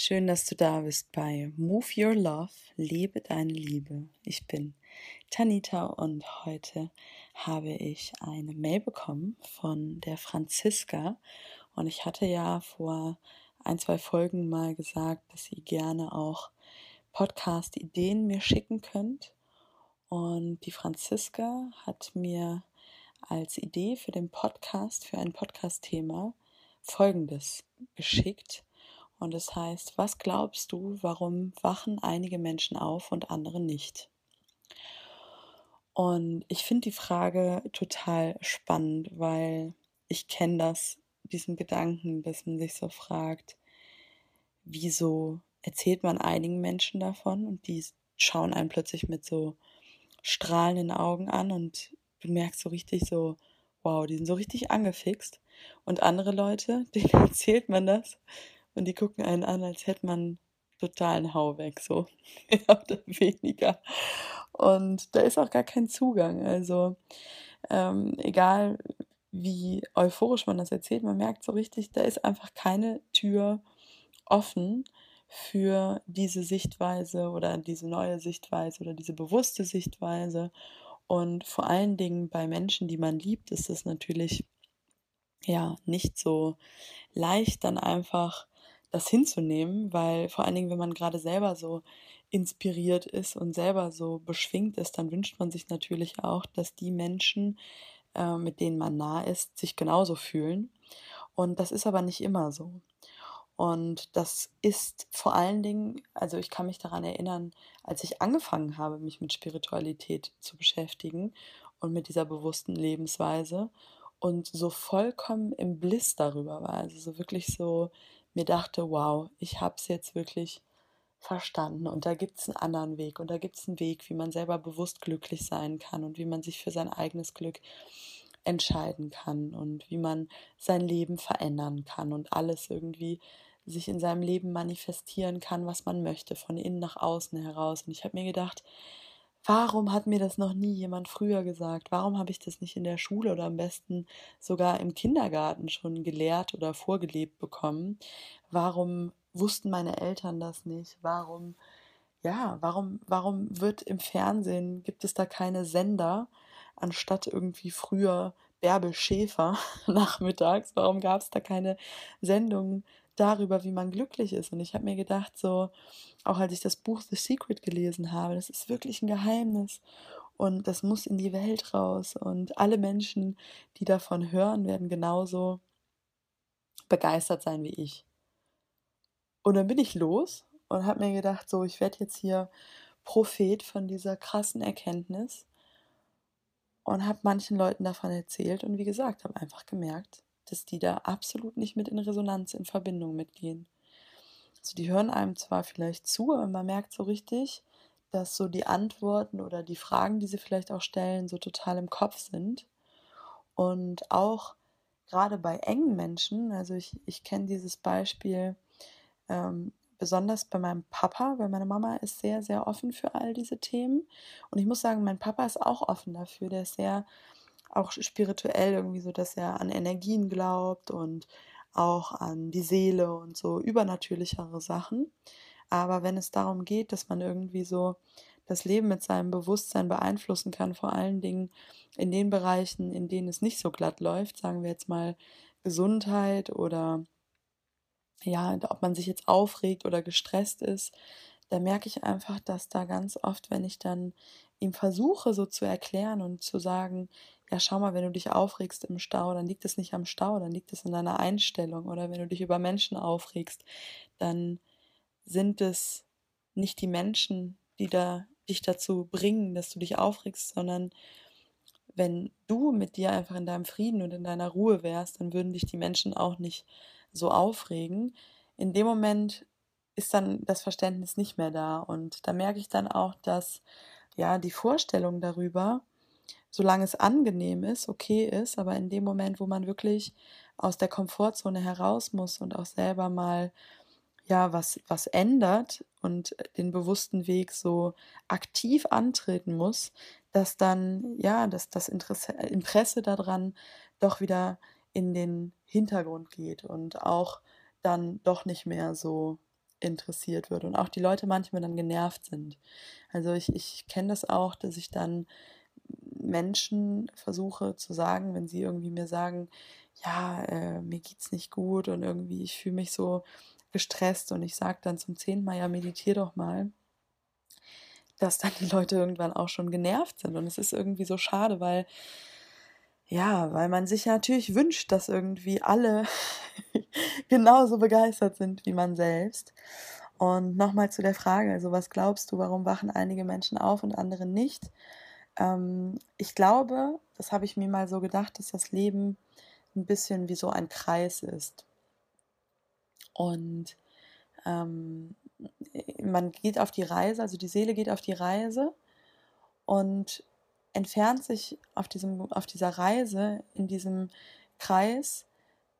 Schön, dass du da bist bei Move Your Love, lebe deine Liebe. Ich bin Tanita und heute habe ich eine Mail bekommen von der Franziska und ich hatte ja vor ein, zwei Folgen mal gesagt, dass ihr gerne auch Podcast-Ideen mir schicken könnt. Und die Franziska hat mir als Idee für den Podcast, für ein Podcast-Thema, folgendes geschickt. Und es heißt, was glaubst du, warum wachen einige Menschen auf und andere nicht? Und ich finde die Frage total spannend, weil ich kenne das, diesen Gedanken, dass man sich so fragt, wieso erzählt man einigen Menschen davon und die schauen einen plötzlich mit so strahlenden Augen an und du merkst so richtig so, wow, die sind so richtig angefixt. Und andere Leute, denen erzählt man das und die gucken einen an, als hätte man totalen Hau weg, so mehr oder weniger. Und da ist auch gar kein Zugang. Also ähm, egal wie euphorisch man das erzählt, man merkt so richtig, da ist einfach keine Tür offen für diese Sichtweise oder diese neue Sichtweise oder diese bewusste Sichtweise. Und vor allen Dingen bei Menschen, die man liebt, ist es natürlich ja nicht so leicht, dann einfach das hinzunehmen, weil vor allen Dingen, wenn man gerade selber so inspiriert ist und selber so beschwingt ist, dann wünscht man sich natürlich auch, dass die Menschen, äh, mit denen man nah ist, sich genauso fühlen. Und das ist aber nicht immer so. Und das ist vor allen Dingen, also ich kann mich daran erinnern, als ich angefangen habe, mich mit Spiritualität zu beschäftigen und mit dieser bewussten Lebensweise und so vollkommen im Bliss darüber war. Also so wirklich so mir dachte, wow, ich habe es jetzt wirklich verstanden und da gibt es einen anderen Weg und da gibt es einen Weg, wie man selber bewusst glücklich sein kann und wie man sich für sein eigenes Glück entscheiden kann und wie man sein Leben verändern kann und alles irgendwie sich in seinem Leben manifestieren kann, was man möchte, von innen nach außen heraus. Und ich habe mir gedacht, warum hat mir das noch nie jemand früher gesagt? Warum habe ich das nicht in der Schule oder am besten sogar im Kindergarten schon gelehrt oder vorgelebt bekommen? Warum wussten meine Eltern das nicht? Warum, ja, warum, warum wird im Fernsehen, gibt es da keine Sender, anstatt irgendwie früher Bärbel Schäfer nachmittags? Warum gab es da keine Sendungen darüber, wie man glücklich ist. Und ich habe mir gedacht, so, auch als ich das Buch The Secret gelesen habe, das ist wirklich ein Geheimnis. Und das muss in die Welt raus. Und alle Menschen, die davon hören, werden genauso begeistert sein wie ich. Und dann bin ich los und habe mir gedacht, so, ich werde jetzt hier Prophet von dieser krassen Erkenntnis und habe manchen Leuten davon erzählt und wie gesagt, habe einfach gemerkt, dass die da absolut nicht mit in Resonanz, in Verbindung mitgehen. Also die hören einem zwar vielleicht zu, aber man merkt so richtig, dass so die Antworten oder die Fragen, die sie vielleicht auch stellen, so total im Kopf sind. Und auch gerade bei engen Menschen, also ich, ich kenne dieses Beispiel ähm, besonders bei meinem Papa, weil meine Mama ist sehr, sehr offen für all diese Themen. Und ich muss sagen, mein Papa ist auch offen dafür. Der ist sehr auch spirituell irgendwie so, dass er an Energien glaubt und auch an die Seele und so übernatürlichere Sachen. Aber wenn es darum geht, dass man irgendwie so das Leben mit seinem Bewusstsein beeinflussen kann, vor allen Dingen in den Bereichen, in denen es nicht so glatt läuft, sagen wir jetzt mal Gesundheit oder ja, ob man sich jetzt aufregt oder gestresst ist, da merke ich einfach, dass da ganz oft, wenn ich dann ihm versuche, so zu erklären und zu sagen, ja, schau mal, wenn du dich aufregst im Stau, dann liegt es nicht am Stau, dann liegt es in deiner Einstellung. Oder wenn du dich über Menschen aufregst, dann sind es nicht die Menschen, die da dich dazu bringen, dass du dich aufregst, sondern wenn du mit dir einfach in deinem Frieden und in deiner Ruhe wärst, dann würden dich die Menschen auch nicht so aufregen. In dem Moment ist dann das Verständnis nicht mehr da. Und da merke ich dann auch, dass ja die Vorstellung darüber, solange es angenehm ist, okay ist, aber in dem Moment, wo man wirklich aus der Komfortzone heraus muss und auch selber mal ja was was ändert und den bewussten Weg so aktiv antreten muss, dass dann ja, dass das Interesse, Interesse daran doch wieder in den Hintergrund geht und auch dann doch nicht mehr so interessiert wird und auch die Leute manchmal dann genervt sind. Also ich, ich kenne das auch, dass ich dann Menschen versuche zu sagen, wenn sie irgendwie mir sagen, ja, äh, mir geht's nicht gut und irgendwie ich fühle mich so gestresst und ich sage dann zum zehnten Mal, ja, meditier doch mal, dass dann die Leute irgendwann auch schon genervt sind und es ist irgendwie so schade, weil ja, weil man sich natürlich wünscht, dass irgendwie alle genauso begeistert sind wie man selbst. Und nochmal zu der Frage, also was glaubst du, warum wachen einige Menschen auf und andere nicht? Ähm, ich glaube, das habe ich mir mal so gedacht, dass das Leben ein bisschen wie so ein Kreis ist. Und ähm, man geht auf die Reise, also die Seele geht auf die Reise und entfernt sich auf, diesem, auf dieser Reise, in diesem Kreis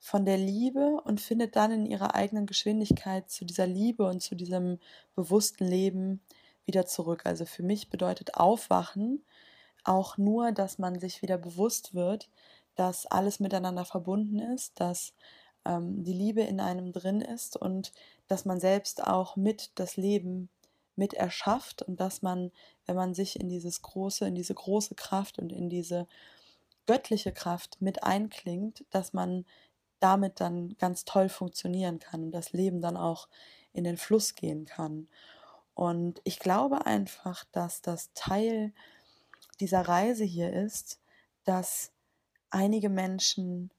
von der Liebe und findet dann in ihrer eigenen Geschwindigkeit zu dieser Liebe und zu diesem bewussten Leben wieder zurück. Also für mich bedeutet Aufwachen auch nur, dass man sich wieder bewusst wird, dass alles miteinander verbunden ist, dass ähm, die Liebe in einem drin ist und dass man selbst auch mit das Leben mit erschafft und dass man, wenn man sich in dieses große, in diese große Kraft und in diese göttliche Kraft mit einklingt, dass man damit dann ganz toll funktionieren kann und das Leben dann auch in den Fluss gehen kann. Und ich glaube einfach, dass das Teil dieser Reise hier ist, dass einige Menschen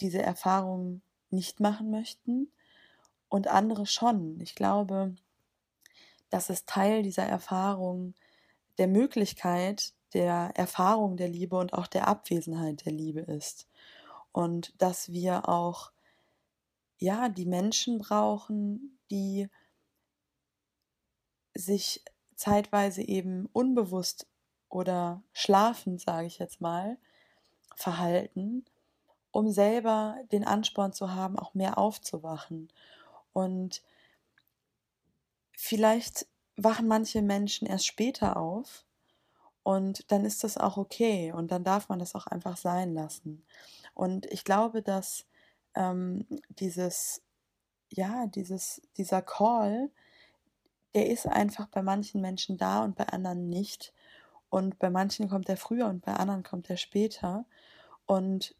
diese Erfahrung nicht machen möchten und andere schon. Ich glaube, dass es Teil dieser Erfahrung der Möglichkeit der Erfahrung der Liebe und auch der Abwesenheit der Liebe ist. Und dass wir auch, ja, die Menschen brauchen, die sich zeitweise eben unbewusst oder schlafend, sage ich jetzt mal, verhalten, um selber den Ansporn zu haben, auch mehr aufzuwachen. Und vielleicht wachen manche Menschen erst später auf und dann ist das auch okay und dann darf man das auch einfach sein lassen. Und ich glaube, dass ähm, dieses, ja, dieses, dieser Call, der ist einfach bei manchen Menschen da und bei anderen nicht. Und bei manchen kommt er früher und bei anderen kommt er später. Und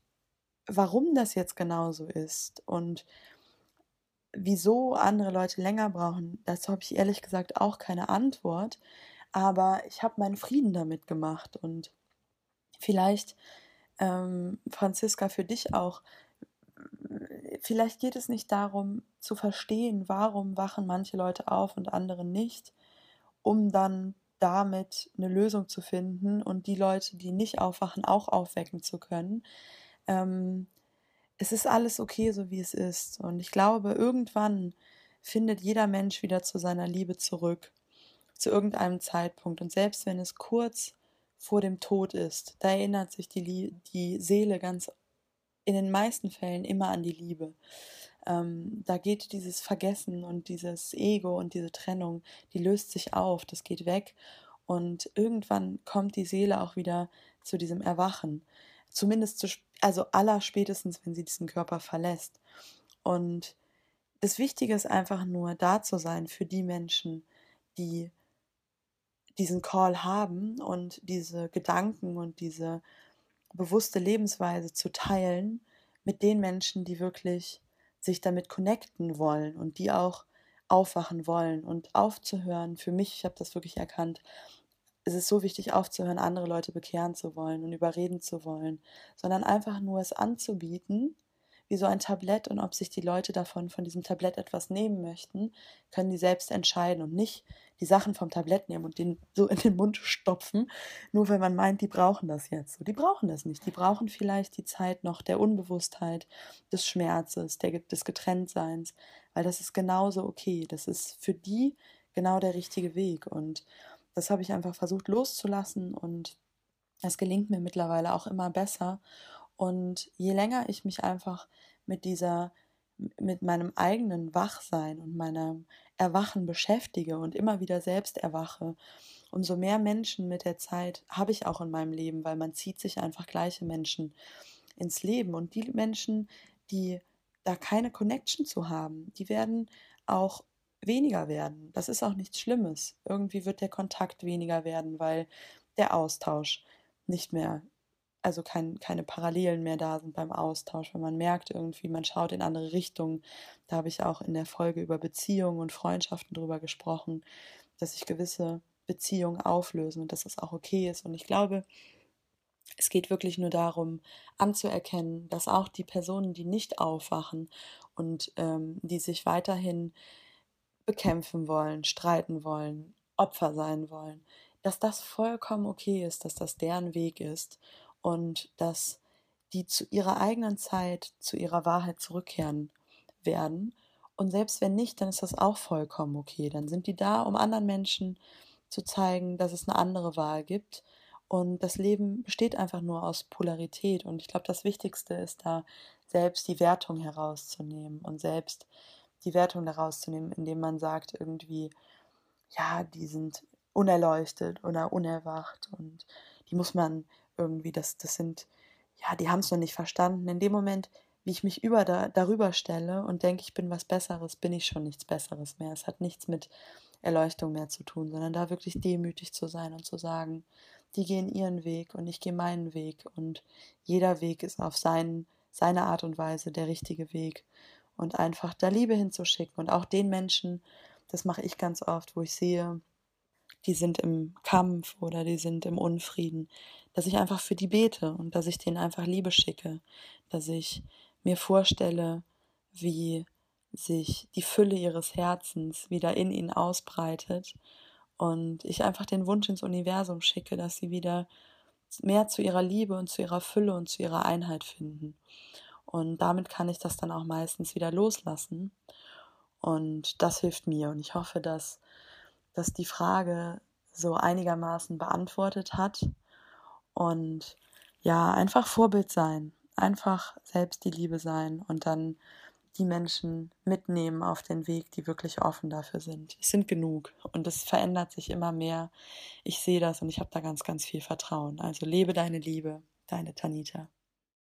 warum das jetzt genauso ist und wieso andere Leute länger brauchen, dazu habe ich ehrlich gesagt auch keine Antwort. Aber ich habe meinen Frieden damit gemacht und vielleicht, ähm, Franziska, für dich auch, vielleicht geht es nicht darum zu verstehen, warum wachen manche Leute auf und andere nicht, um dann damit eine Lösung zu finden und die Leute, die nicht aufwachen, auch aufwecken zu können. Ähm, es ist alles okay, so wie es ist. Und ich glaube, irgendwann findet jeder Mensch wieder zu seiner Liebe zurück, zu irgendeinem Zeitpunkt. Und selbst wenn es kurz vor dem Tod ist, da erinnert sich die, die Seele ganz in den meisten Fällen immer an die Liebe. Ähm, da geht dieses Vergessen und dieses Ego und diese Trennung, die löst sich auf, das geht weg und irgendwann kommt die Seele auch wieder zu diesem Erwachen. Zumindest zu, also aller spätestens, wenn sie diesen Körper verlässt. Und das Wichtige ist einfach nur da zu sein für die Menschen, die diesen Call haben und diese Gedanken und diese bewusste Lebensweise zu teilen mit den Menschen, die wirklich sich damit connecten wollen und die auch aufwachen wollen und aufzuhören. Für mich, ich habe das wirklich erkannt, es ist so wichtig aufzuhören, andere Leute bekehren zu wollen und überreden zu wollen, sondern einfach nur es anzubieten, wie so ein Tablett und ob sich die Leute davon von diesem Tablett etwas nehmen möchten, können die selbst entscheiden und nicht die Sachen vom Tablett nehmen und den so in den Mund stopfen, nur weil man meint, die brauchen das jetzt. Die brauchen das nicht. Die brauchen vielleicht die Zeit noch der Unbewusstheit, des Schmerzes, der, des Getrenntseins, weil das ist genauso okay. Das ist für die genau der richtige Weg. Und das habe ich einfach versucht loszulassen und es gelingt mir mittlerweile auch immer besser. Und je länger ich mich einfach mit dieser mit meinem eigenen Wachsein und meinem Erwachen beschäftige und immer wieder selbst erwache, umso mehr Menschen mit der Zeit habe ich auch in meinem Leben, weil man zieht sich einfach gleiche Menschen ins Leben. Und die Menschen, die da keine Connection zu haben, die werden auch weniger werden. Das ist auch nichts Schlimmes. Irgendwie wird der Kontakt weniger werden, weil der Austausch nicht mehr, also kein, keine Parallelen mehr da sind beim Austausch, wenn man merkt irgendwie, man schaut in andere Richtungen. Da habe ich auch in der Folge über Beziehungen und Freundschaften drüber gesprochen, dass sich gewisse Beziehungen auflösen und dass das auch okay ist. Und ich glaube, es geht wirklich nur darum, anzuerkennen, dass auch die Personen, die nicht aufwachen und ähm, die sich weiterhin bekämpfen wollen, streiten wollen, Opfer sein wollen, dass das vollkommen okay ist, dass das deren Weg ist und dass die zu ihrer eigenen Zeit, zu ihrer Wahrheit zurückkehren werden. Und selbst wenn nicht, dann ist das auch vollkommen okay. Dann sind die da, um anderen Menschen zu zeigen, dass es eine andere Wahl gibt. Und das Leben besteht einfach nur aus Polarität. Und ich glaube, das Wichtigste ist da, selbst die Wertung herauszunehmen und selbst die Wertung daraus zu nehmen, indem man sagt irgendwie, ja, die sind unerleuchtet oder unerwacht und die muss man irgendwie, das, das sind, ja, die haben es noch nicht verstanden. In dem Moment, wie ich mich über da, darüber stelle und denke, ich bin was Besseres, bin ich schon nichts Besseres mehr. Es hat nichts mit Erleuchtung mehr zu tun, sondern da wirklich demütig zu sein und zu sagen, die gehen ihren Weg und ich gehe meinen Weg und jeder Weg ist auf seinen, seine Art und Weise der richtige Weg und einfach da Liebe hinzuschicken und auch den Menschen, das mache ich ganz oft, wo ich sehe, die sind im Kampf oder die sind im Unfrieden, dass ich einfach für die bete und dass ich denen einfach Liebe schicke, dass ich mir vorstelle, wie sich die Fülle ihres Herzens wieder in ihnen ausbreitet und ich einfach den Wunsch ins Universum schicke, dass sie wieder mehr zu ihrer Liebe und zu ihrer Fülle und zu ihrer Einheit finden. Und damit kann ich das dann auch meistens wieder loslassen. Und das hilft mir. Und ich hoffe, dass, dass die Frage so einigermaßen beantwortet hat. Und ja, einfach Vorbild sein. Einfach selbst die Liebe sein und dann die Menschen mitnehmen auf den Weg, die wirklich offen dafür sind. Es sind genug und es verändert sich immer mehr. Ich sehe das und ich habe da ganz, ganz viel Vertrauen. Also lebe deine Liebe, deine Tanita.